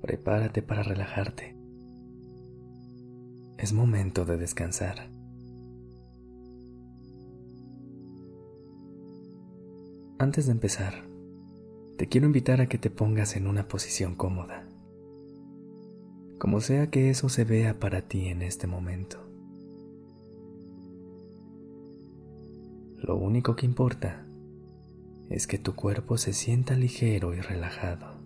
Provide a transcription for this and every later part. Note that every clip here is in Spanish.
Prepárate para relajarte. Es momento de descansar. Antes de empezar, te quiero invitar a que te pongas en una posición cómoda, como sea que eso se vea para ti en este momento. Lo único que importa es que tu cuerpo se sienta ligero y relajado.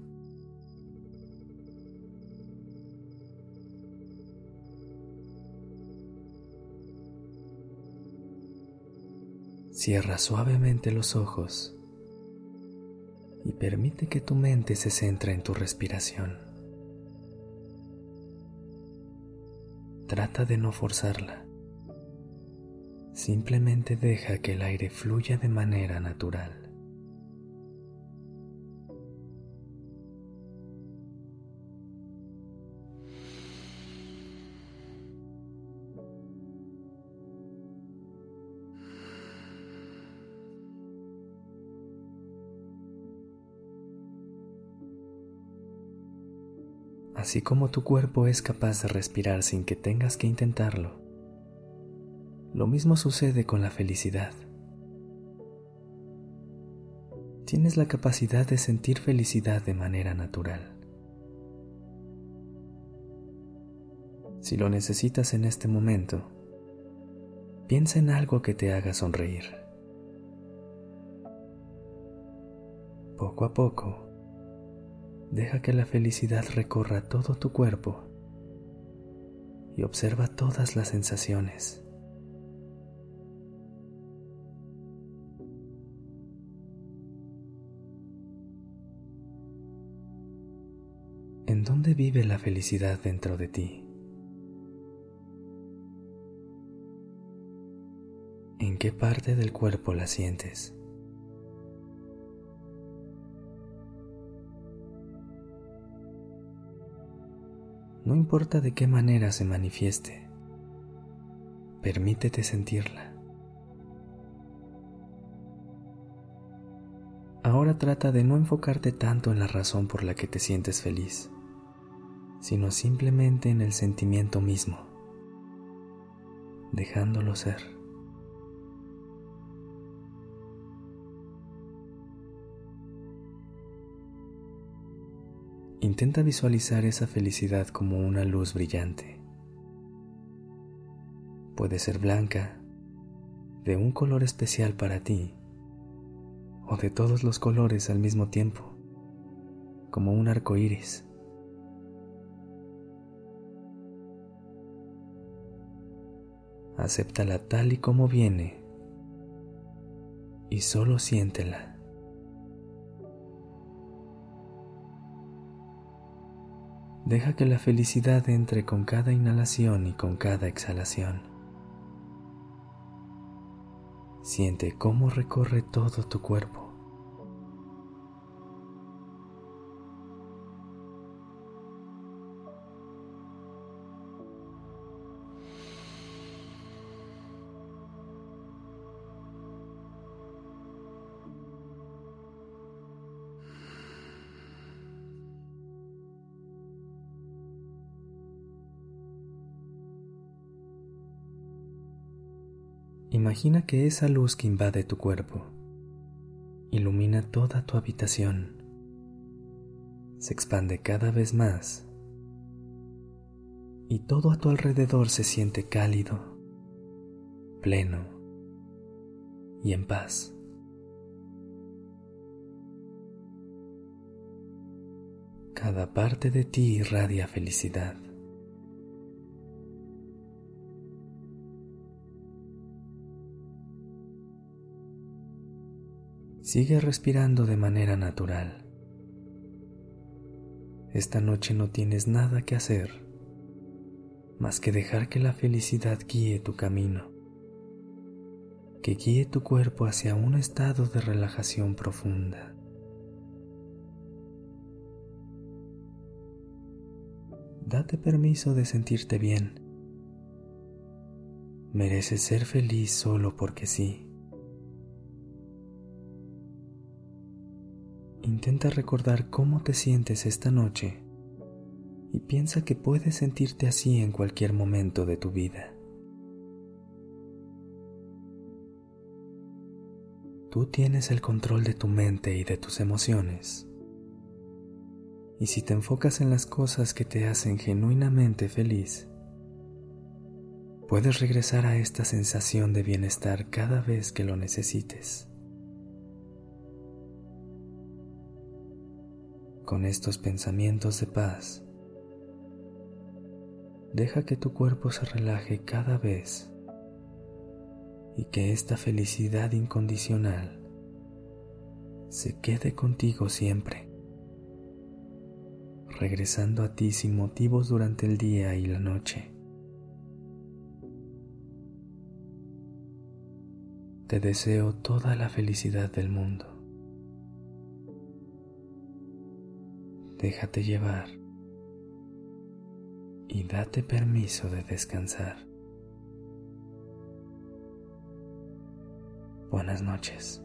Cierra suavemente los ojos y permite que tu mente se centre en tu respiración. Trata de no forzarla. Simplemente deja que el aire fluya de manera natural. Así como tu cuerpo es capaz de respirar sin que tengas que intentarlo, lo mismo sucede con la felicidad. Tienes la capacidad de sentir felicidad de manera natural. Si lo necesitas en este momento, piensa en algo que te haga sonreír. Poco a poco, deja que la felicidad recorra todo tu cuerpo y observa todas las sensaciones. ¿En dónde vive la felicidad dentro de ti? ¿En qué parte del cuerpo la sientes? No importa de qué manera se manifieste, permítete sentirla. Ahora trata de no enfocarte tanto en la razón por la que te sientes feliz sino simplemente en el sentimiento mismo, dejándolo ser. Intenta visualizar esa felicidad como una luz brillante. Puede ser blanca, de un color especial para ti, o de todos los colores al mismo tiempo, como un arco iris. acéptala tal y como viene y solo siéntela. Deja que la felicidad entre con cada inhalación y con cada exhalación. Siente cómo recorre todo tu cuerpo. Imagina que esa luz que invade tu cuerpo ilumina toda tu habitación, se expande cada vez más y todo a tu alrededor se siente cálido, pleno y en paz. Cada parte de ti irradia felicidad. Sigue respirando de manera natural. esta noche no tienes nada que hacer más que dejar que la felicidad guíe tu camino, que guíe tu cuerpo hacia un estado de relajación profunda. Date permiso de sentirte bien. Mereces ser feliz solo porque sí. Intenta recordar cómo te sientes esta noche y piensa que puedes sentirte así en cualquier momento de tu vida. Tú tienes el control de tu mente y de tus emociones. Y si te enfocas en las cosas que te hacen genuinamente feliz, puedes regresar a esta sensación de bienestar cada vez que lo necesites. Con estos pensamientos de paz. Deja que tu cuerpo se relaje cada vez y que esta felicidad incondicional se quede contigo siempre, regresando a ti sin motivos durante el día y la noche. Te deseo toda la felicidad del mundo. Déjate llevar y date permiso de descansar. Buenas noches.